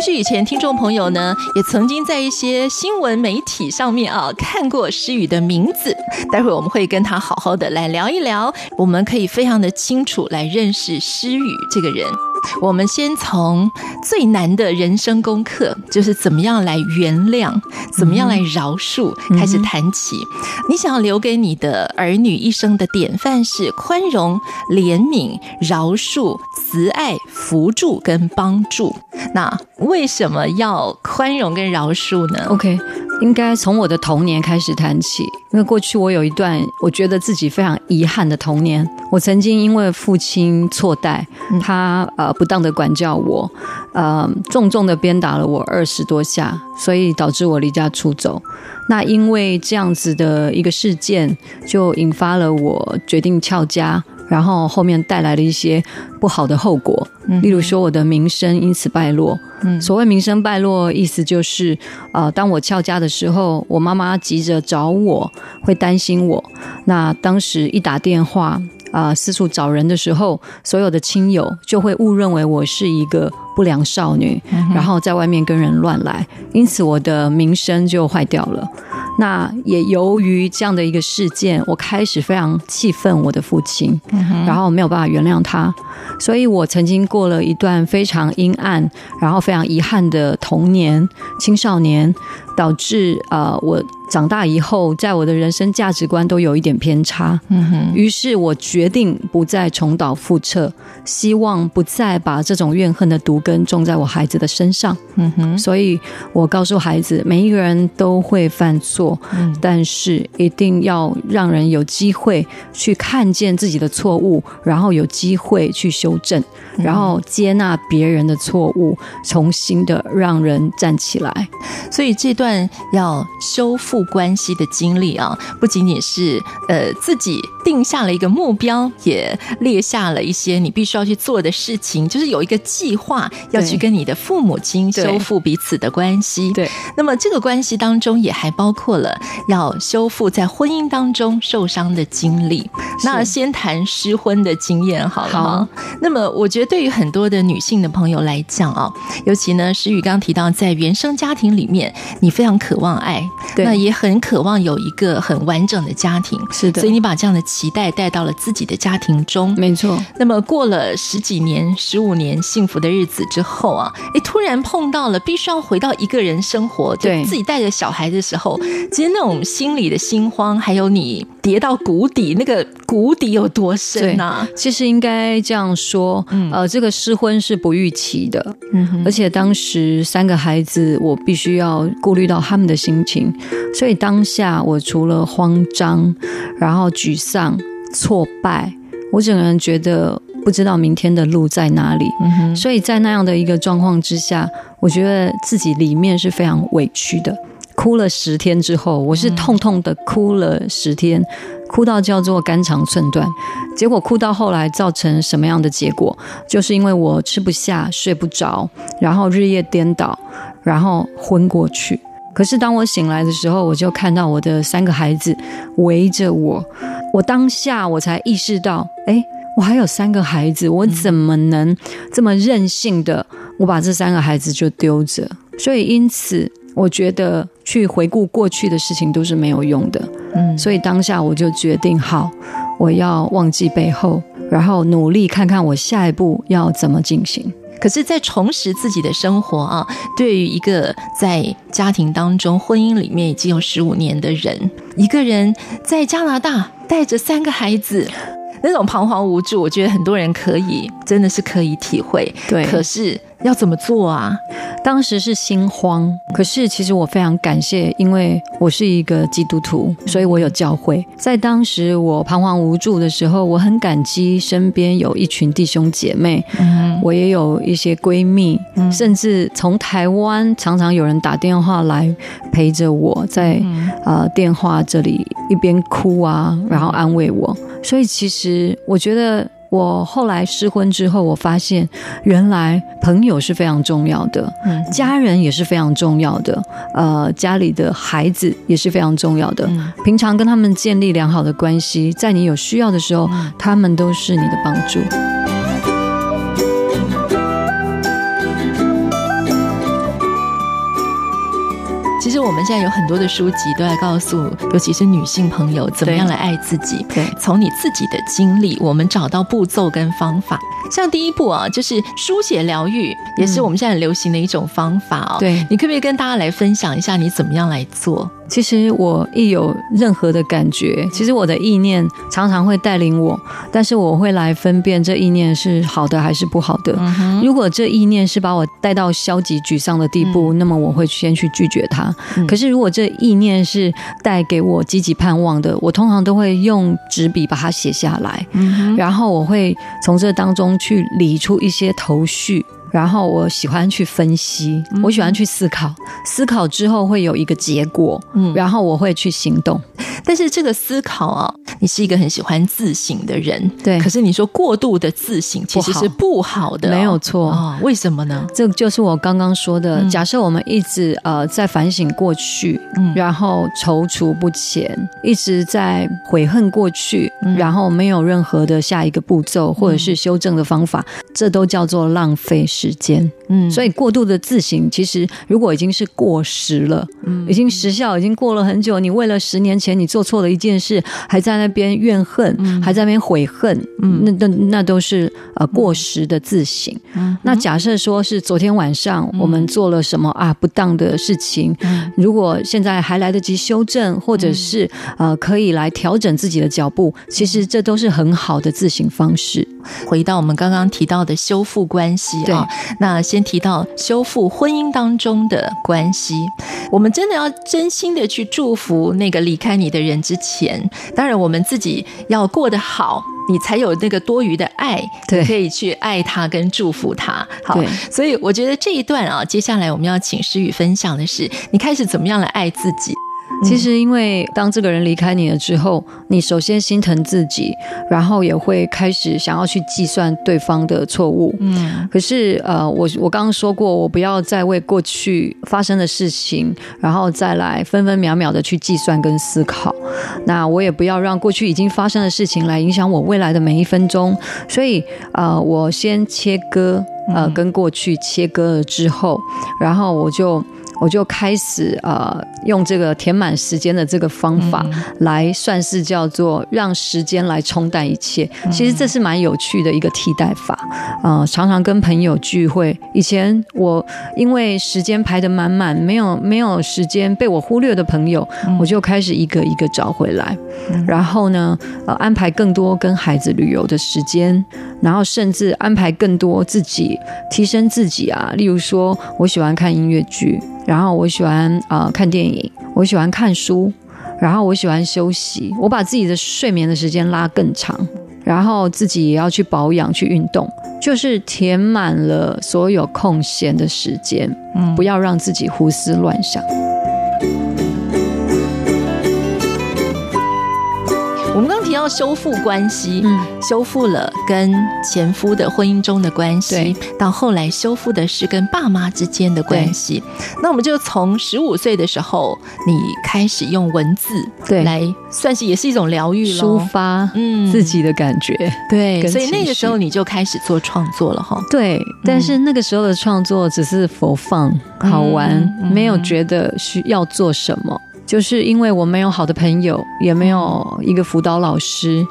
也许以前听众朋友呢，也曾经在一些新闻媒体上面啊看过诗雨的名字。待会我们会跟他好好的来聊一聊，我们可以非常的清楚来认识诗雨这个人。我们先从最难的人生功课，就是怎么样来原谅，怎么样来饶恕，开始谈起。你想要留给你的儿女一生的典范是宽容、怜悯、饶恕、慈爱、扶助跟帮助。那为什么要宽容跟饶恕呢？OK。应该从我的童年开始谈起，因为过去我有一段我觉得自己非常遗憾的童年。我曾经因为父亲错待，他呃不当的管教我，呃重重的鞭打了我二十多下，所以导致我离家出走。那因为这样子的一个事件，就引发了我决定翘家。然后后面带来了一些不好的后果，例如说我的名声因此败落。所谓名声败落，意思就是，呃，当我翘家的时候，我妈妈急着找我，会担心我。那当时一打电话，啊、呃，四处找人的时候，所有的亲友就会误认为我是一个不良少女，然后在外面跟人乱来，因此我的名声就坏掉了。那也由于这样的一个事件，我开始非常气愤我的父亲，然后没有办法原谅他，所以我曾经过了一段非常阴暗，然后非常遗憾的童年、青少年，导致呃我长大以后，在我的人生价值观都有一点偏差。嗯哼于是我决定不再重蹈覆辙，希望不再把这种怨恨的毒根种在我孩子的身上。嗯哼所以我告诉孩子，每一个人都会犯错。但是一定要让人有机会去看见自己的错误，然后有机会去修正，然后接纳别人的错误，重新的让人站起来。所以这段要修复关系的经历啊，不仅仅是呃自己定下了一个目标，也列下了一些你必须要去做的事情，就是有一个计划要去跟你的父母亲修复彼此的关系。对，那么这个关系当中也还包括。了要修复在婚姻当中受伤的经历，那先谈失婚的经验好了。好，那么我觉得对于很多的女性的朋友来讲啊，尤其呢，诗雨刚刚提到在原生家庭里面，你非常渴望爱，对，那也很渴望有一个很完整的家庭，是的，所以你把这样的期待带到了自己的家庭中，没错。那么过了十几年、十五年幸福的日子之后啊，哎，突然碰到了必须要回到一个人生活，对，自己带着小孩的时候。其实那种心里的心慌，还有你跌到谷底，那个谷底有多深啊？其实应该这样说，呃，这个失婚是不预期的，嗯，而且当时三个孩子，我必须要顾虑到他们的心情，所以当下我除了慌张，然后沮丧、挫败，我整个人觉得不知道明天的路在哪里，嗯，所以在那样的一个状况之下，我觉得自己里面是非常委屈的。哭了十天之后，我是痛痛的哭了十天，哭到叫做肝肠寸断。结果哭到后来造成什么样的结果？就是因为我吃不下、睡不着，然后日夜颠倒，然后昏过去。可是当我醒来的时候，我就看到我的三个孩子围着我。我当下我才意识到，哎，我还有三个孩子，我怎么能这么任性的我把这三个孩子就丢着？所以因此。我觉得去回顾过去的事情都是没有用的，嗯，所以当下我就决定好，我要忘记背后，然后努力看看我下一步要怎么进行。可是，在重拾自己的生活啊，对于一个在家庭当中、婚姻里面已经有十五年的人，一个人在加拿大带着三个孩子，那种彷徨无助，我觉得很多人可以真的是可以体会。对，可是要怎么做啊？当时是心慌，可是其实我非常感谢，因为我是一个基督徒，所以我有教会。在当时我彷徨无助的时候，我很感激身边有一群弟兄姐妹，嗯，我也有一些闺蜜，嗯，甚至从台湾常常有人打电话来陪着我在，在呃电话这里一边哭啊，然后安慰我。所以其实我觉得。我后来失婚之后，我发现原来朋友是非常重要的，嗯，家人也是非常重要的，呃，家里的孩子也是非常重要的。平常跟他们建立良好的关系，在你有需要的时候，他们都是你的帮助。我们现在有很多的书籍都在告诉，尤其是女性朋友，怎么样来爱自己。对，从你自己的经历，我们找到步骤跟方法。像第一步啊，就是书写疗愈，也是我们现在很流行的一种方法哦。对，你可不可以跟大家来分享一下，你怎么样来做？其实我一有任何的感觉，其实我的意念常常会带领我，但是我会来分辨这意念是好的还是不好的。嗯、如果这意念是把我带到消极沮丧的地步，嗯、那么我会先去拒绝它。嗯、可是如果这意念是带给我积极盼望的，我通常都会用纸笔把它写下来，嗯、然后我会从这当中去理出一些头绪。然后我喜欢去分析，我喜欢去思考，思考之后会有一个结果，嗯，然后我会去行动。但是这个思考啊，你是一个很喜欢自省的人，对。可是你说过度的自省其实是不好的，没有错。哦，为什么呢？这就是我刚刚说的。假设我们一直呃在反省过去，嗯，然后踌躇不前，一直在悔恨过去，然后没有任何的下一个步骤或者是修正的方法，这都叫做浪费时间，嗯，所以过度的自省，其实如果已经是过时了，嗯，已经时效已经过了很久，你为了十年前你做错了一件事，还在那边怨恨，嗯，还在那边悔恨，嗯，那那那都是呃过时的自省。嗯，那假设说是昨天晚上我们做了什么啊不当的事情，嗯，如果现在还来得及修正，或者是呃可以来调整自己的脚步，其实这都是很好的自省方式。回到我们刚刚提到的修复关系啊，那先提到修复婚姻当中的关系，我们真的要真心的去祝福那个离开你的人之前，当然我们自己要过得好，你才有那个多余的爱，对，可以去爱他跟祝福他。好，所以我觉得这一段啊，接下来我们要请诗雨分享的是，你开始怎么样来爱自己。其实，因为当这个人离开你了之后，你首先心疼自己，然后也会开始想要去计算对方的错误。嗯，可是呃，我我刚刚说过，我不要再为过去发生的事情，然后再来分分秒秒的去计算跟思考。那我也不要让过去已经发生的事情来影响我未来的每一分钟。所以呃，我先切割，呃，跟过去切割了之后，然后我就。我就开始呃用这个填满时间的这个方法来算是叫做让时间来冲淡一切。其实这是蛮有趣的一个替代法。呃，常常跟朋友聚会，以前我因为时间排得满满，没有没有时间被我忽略的朋友，我就开始一个一个找回来。然后呢，呃，安排更多跟孩子旅游的时间，然后甚至安排更多自己提升自己啊。例如说，我喜欢看音乐剧。然后我喜欢啊、呃、看电影，我喜欢看书，然后我喜欢休息，我把自己的睡眠的时间拉更长，然后自己也要去保养、去运动，就是填满了所有空闲的时间，嗯，不要让自己胡思乱想。修复关系，嗯，修复了跟前夫的婚姻中的关系，到后来修复的是跟爸妈之间的关系。那我们就从十五岁的时候，你开始用文字对。来算是也是一种疗愈抒发，嗯，自己的感觉，对，所以那个时候你就开始做创作了哈。对，但是那个时候的创作只是 for fun 好玩，没有觉得需要做什么。就是因为我没有好的朋友，也没有一个辅导老师，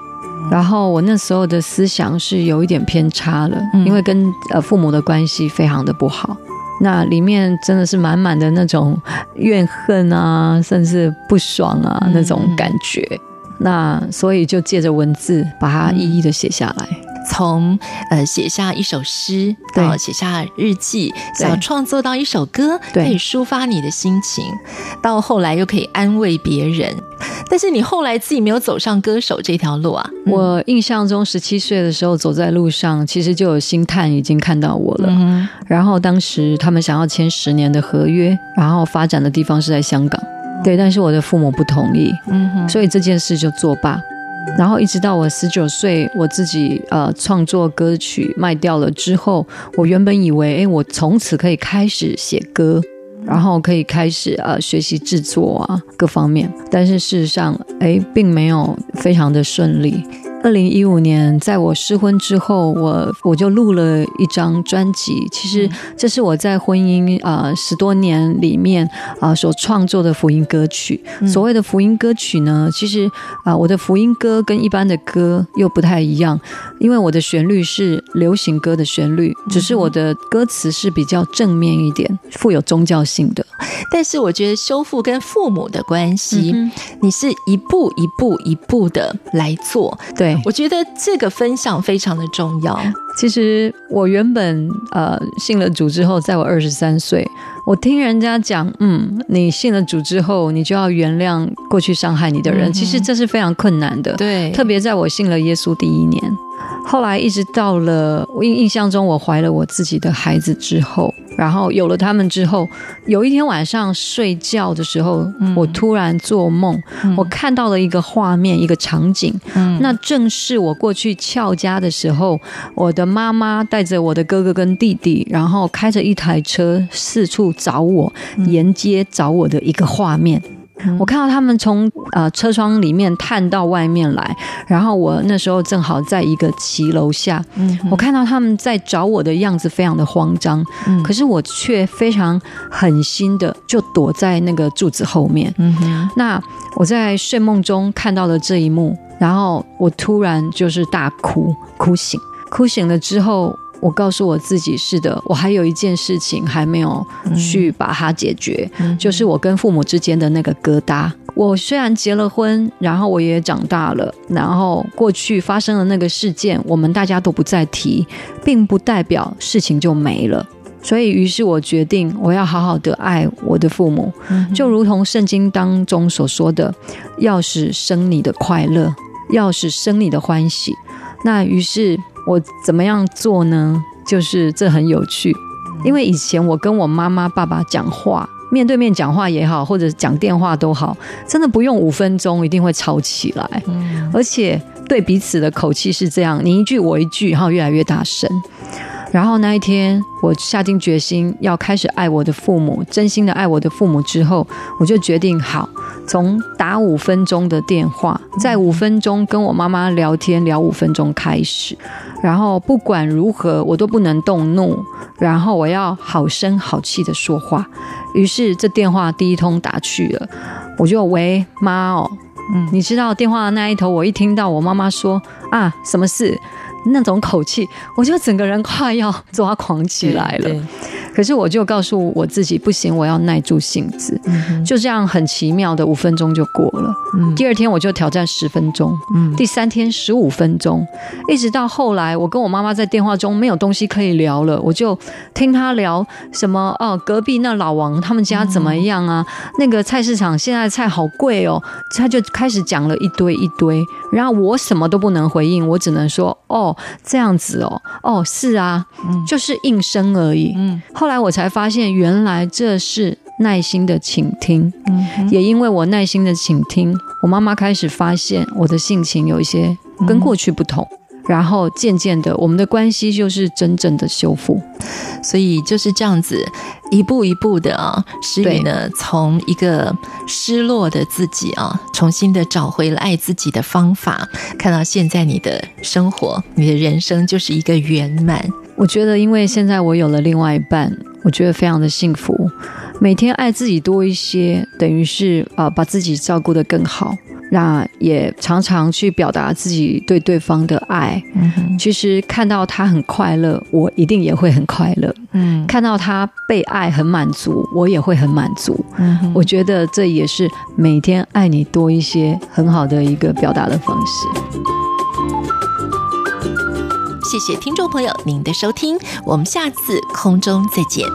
然后我那时候的思想是有一点偏差了，因为跟呃父母的关系非常的不好，那里面真的是满满的那种怨恨啊，甚至不爽啊那种感觉，那所以就借着文字把它一一的写下来。从呃写下一首诗，到写下日记，想创作到一首歌，可以抒发你的心情，到后来又可以安慰别人。但是你后来自己没有走上歌手这条路啊？我印象中十七岁的时候走在路上，其实就有星探已经看到我了。嗯、然后当时他们想要签十年的合约，然后发展的地方是在香港。对，但是我的父母不同意，所以这件事就作罢。然后一直到我十九岁，我自己呃创作歌曲卖掉了之后，我原本以为，哎，我从此可以开始写歌，然后可以开始呃学习制作啊各方面。但是事实上，哎，并没有非常的顺利。二零一五年，在我失婚之后，我我就录了一张专辑。其实这是我在婚姻啊、呃、十多年里面啊、呃、所创作的福音歌曲。所谓的福音歌曲呢，其实啊、呃、我的福音歌跟一般的歌又不太一样，因为我的旋律是流行歌的旋律，只是我的歌词是比较正面一点，富有宗教性的。但是我觉得修复跟父母的关系，嗯、你是一步一步一步的来做，对。我觉得这个分享非常的重要。其实我原本呃信了主之后，在我二十三岁，我听人家讲，嗯，你信了主之后，你就要原谅过去伤害你的人。嗯、其实这是非常困难的，对，特别在我信了耶稣第一年。后来一直到了我印印象中，我怀了我自己的孩子之后，然后有了他们之后，有一天晚上睡觉的时候，嗯、我突然做梦，嗯、我看到了一个画面，一个场景，嗯、那正是我过去俏家的时候，我的妈妈带着我的哥哥跟弟弟，然后开着一台车四处找我，沿街找我的一个画面。我看到他们从呃车窗里面探到外面来，然后我那时候正好在一个骑楼下，嗯我看到他们在找我的样子非常的慌张，嗯。可是我却非常狠心的就躲在那个柱子后面。那我在睡梦中看到了这一幕，然后我突然就是大哭，哭醒，哭醒了之后。我告诉我自己，是的，我还有一件事情还没有去把它解决，嗯、就是我跟父母之间的那个疙瘩。我虽然结了婚，然后我也长大了，然后过去发生的那个事件，我们大家都不再提，并不代表事情就没了。所以，于是我决定，我要好好的爱我的父母，就如同圣经当中所说的，要使生你的快乐，要使生你的欢喜。那于是。我怎么样做呢？就是这很有趣，因为以前我跟我妈妈、爸爸讲话，面对面讲话也好，或者讲电话都好，真的不用五分钟，一定会吵起来，而且对彼此的口气是这样，你一句我一句，然后越来越大声。然后那一天，我下定决心要开始爱我的父母，真心的爱我的父母之后，我就决定好，从打五分钟的电话，在五分钟跟我妈妈聊天聊五分钟开始，然后不管如何，我都不能动怒，然后我要好声好气的说话。于是这电话第一通打去了，我就喂妈哦，嗯，你知道电话的那一头，我一听到我妈妈说啊，什么事？那种口气，我就整个人快要抓狂起来了。可是我就告诉我自己，不行，我要耐住性子。嗯、就这样很奇妙的五分钟就过了。嗯、第二天我就挑战十分钟，嗯、第三天十五分钟，一直到后来，我跟我妈妈在电话中没有东西可以聊了，我就听她聊什么哦，隔壁那老王他们家怎么样啊？嗯、那个菜市场现在菜好贵哦，她就开始讲了一堆一堆，然后我什么都不能回应，我只能说哦这样子哦，哦是啊，嗯、就是应声而已。嗯，后。后来我才发现，原来这是耐心的倾听。嗯，也因为我耐心的倾听，我妈妈开始发现我的性情有一些跟过去不同。嗯、然后渐渐的，我们的关系就是真正的修复。所以就是这样子，一步一步的啊，诗雨呢，从一个失落的自己啊，重新的找回了爱自己的方法，看到现在你的生活，你的人生就是一个圆满。我觉得，因为现在我有了另外一半，我觉得非常的幸福。每天爱自己多一些，等于是啊、呃，把自己照顾得更好。那也常常去表达自己对对方的爱。嗯哼，其实看到他很快乐，我一定也会很快乐。嗯，看到他被爱很满足，我也会很满足。嗯哼，我觉得这也是每天爱你多一些很好的一个表达的方式。谢谢听众朋友您的收听，我们下次空中再见。